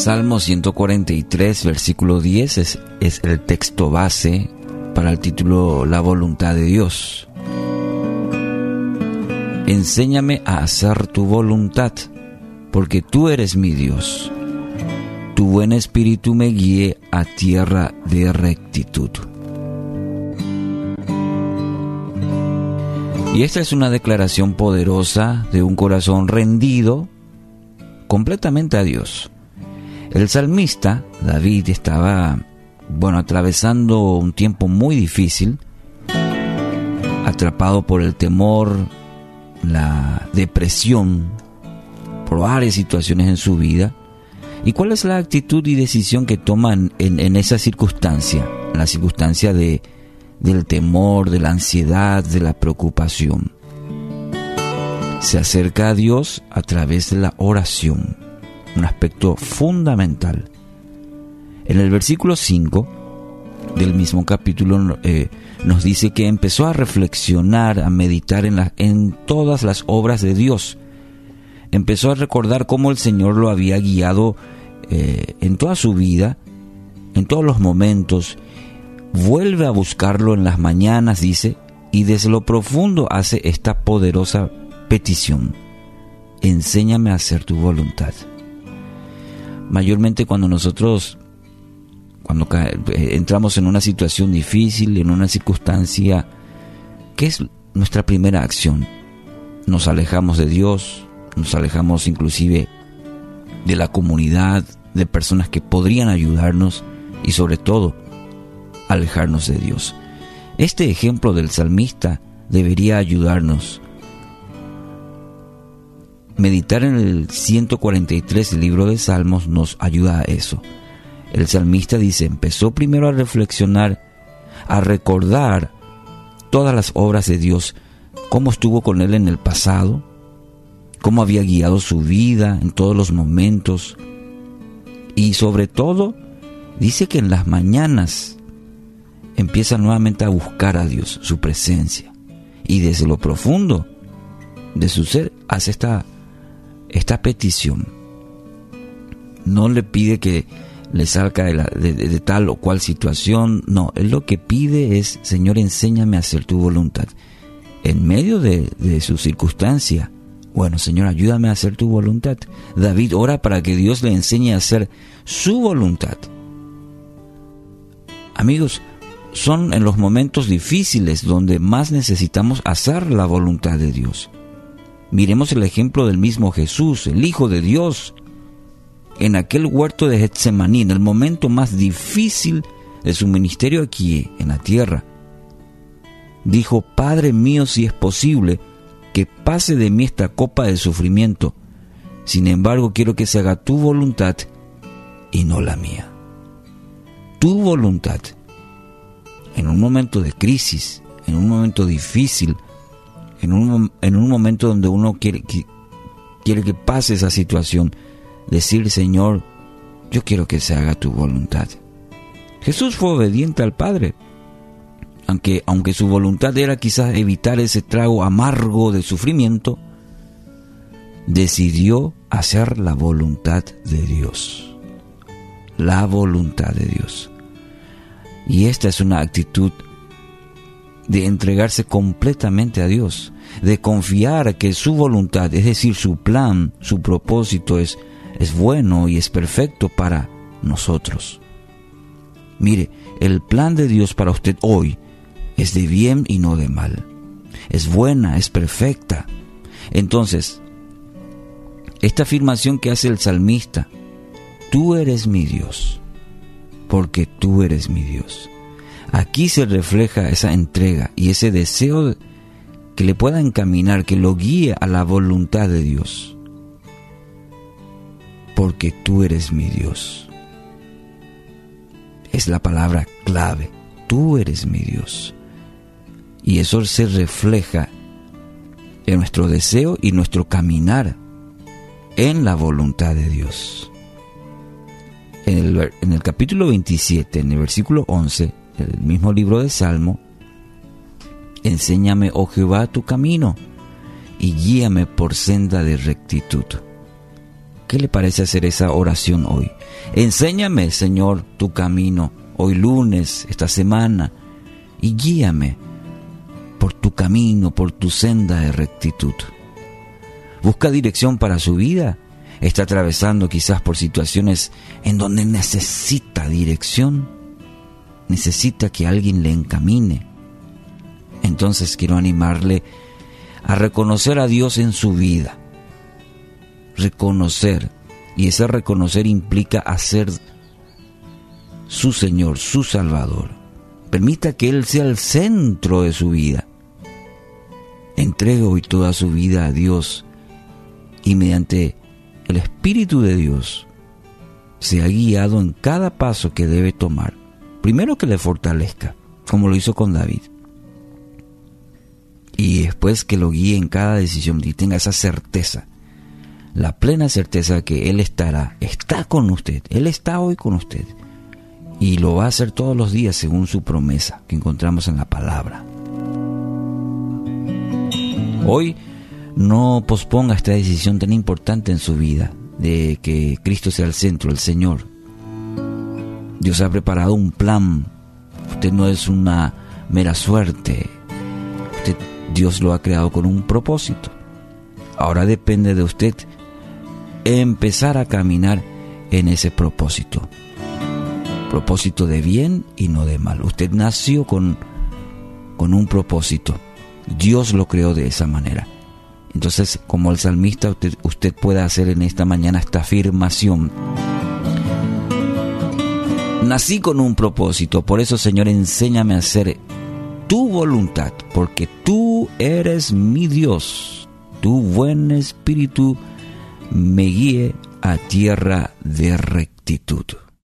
Salmo 143, versículo 10 es, es, el texto base para el título La voluntad de Dios. Enséñame a hacer tu voluntad, porque tú eres mi Dios. Tu buen espíritu me guíe a tierra de rectitud. Y esta es una declaración poderosa de un corazón rendido completamente a Dios. El salmista, David, estaba, bueno, atravesando un tiempo muy difícil, atrapado por el temor, la depresión, por varias situaciones en su vida. ¿Y cuál es la actitud y decisión que toman en, en esa circunstancia? La circunstancia de, del temor, de la ansiedad, de la preocupación. Se acerca a Dios a través de la oración un aspecto fundamental. En el versículo 5 del mismo capítulo eh, nos dice que empezó a reflexionar, a meditar en, la, en todas las obras de Dios. Empezó a recordar cómo el Señor lo había guiado eh, en toda su vida, en todos los momentos. Vuelve a buscarlo en las mañanas, dice, y desde lo profundo hace esta poderosa petición. Enséñame a hacer tu voluntad mayormente cuando nosotros, cuando eh, entramos en una situación difícil, en una circunstancia, ¿qué es nuestra primera acción? Nos alejamos de Dios, nos alejamos inclusive de la comunidad, de personas que podrían ayudarnos y sobre todo alejarnos de Dios. Este ejemplo del salmista debería ayudarnos meditar en el 143 del libro de Salmos nos ayuda a eso. El salmista dice, empezó primero a reflexionar, a recordar todas las obras de Dios, cómo estuvo con él en el pasado, cómo había guiado su vida en todos los momentos y sobre todo dice que en las mañanas empieza nuevamente a buscar a Dios, su presencia y desde lo profundo de su ser hace esta esta petición no le pide que le salga de, tal o cual situación, no, él lo que pide es, Señor, enséñame a hacer tu voluntad. En medio de, de su circunstancia, bueno, Señor, ayúdame a hacer tu voluntad. David ora para que Dios le enseñe a hacer su voluntad. Amigos, son en los momentos difíciles donde más necesitamos hacer la voluntad de Dios. Miremos el ejemplo del mismo Jesús, el Hijo de Dios, en aquel huerto de Getsemaní, en el momento más difícil de su ministerio aquí en la tierra. Dijo, Padre mío, si es posible, que pase de mí esta copa de sufrimiento. Sin embargo, quiero que se haga tu voluntad y no la mía. Tu voluntad. En un momento de crisis, en un momento difícil, en un, en un momento donde uno quiere que, quiere que pase esa situación, decir, Señor, yo quiero que se haga tu voluntad. Jesús fue obediente al Padre, aunque, aunque su voluntad era quizás evitar ese trago amargo de sufrimiento, decidió hacer la voluntad de Dios. La voluntad de Dios. Y esta es una actitud de entregarse completamente a Dios, de confiar que su voluntad, es decir, su plan, su propósito es, es bueno y es perfecto para nosotros. Mire, el plan de Dios para usted hoy es de bien y no de mal. Es buena, es perfecta. Entonces, esta afirmación que hace el salmista, tú eres mi Dios, porque tú eres mi Dios. Aquí se refleja esa entrega y ese deseo que le pueda encaminar, que lo guíe a la voluntad de Dios. Porque tú eres mi Dios. Es la palabra clave. Tú eres mi Dios. Y eso se refleja en nuestro deseo y nuestro caminar en la voluntad de Dios. En el, en el capítulo 27, en el versículo 11, el mismo libro de Salmo, enséñame, oh Jehová, tu camino y guíame por senda de rectitud. ¿Qué le parece hacer esa oración hoy? Enséñame, Señor, tu camino, hoy lunes, esta semana, y guíame por tu camino, por tu senda de rectitud. Busca dirección para su vida. Está atravesando quizás por situaciones en donde necesita dirección. Necesita que alguien le encamine. Entonces quiero animarle a reconocer a Dios en su vida. Reconocer. Y ese reconocer implica hacer su Señor, su Salvador. Permita que Él sea el centro de su vida. Entregue hoy toda su vida a Dios y mediante el Espíritu de Dios sea guiado en cada paso que debe tomar. Primero que le fortalezca, como lo hizo con David. Y después que lo guíe en cada decisión y tenga esa certeza, la plena certeza que Él estará, está con usted, Él está hoy con usted. Y lo va a hacer todos los días según su promesa que encontramos en la palabra. Hoy no posponga esta decisión tan importante en su vida de que Cristo sea el centro, el Señor. Dios ha preparado un plan. Usted no es una mera suerte. Dios lo ha creado con un propósito. Ahora depende de usted empezar a caminar en ese propósito. Propósito de bien y no de mal. Usted nació con, con un propósito. Dios lo creó de esa manera. Entonces, como el salmista, usted, usted puede hacer en esta mañana esta afirmación. Nací con un propósito, por eso Señor, enséñame a hacer tu voluntad, porque tú eres mi Dios. Tu buen espíritu me guíe a tierra de rectitud.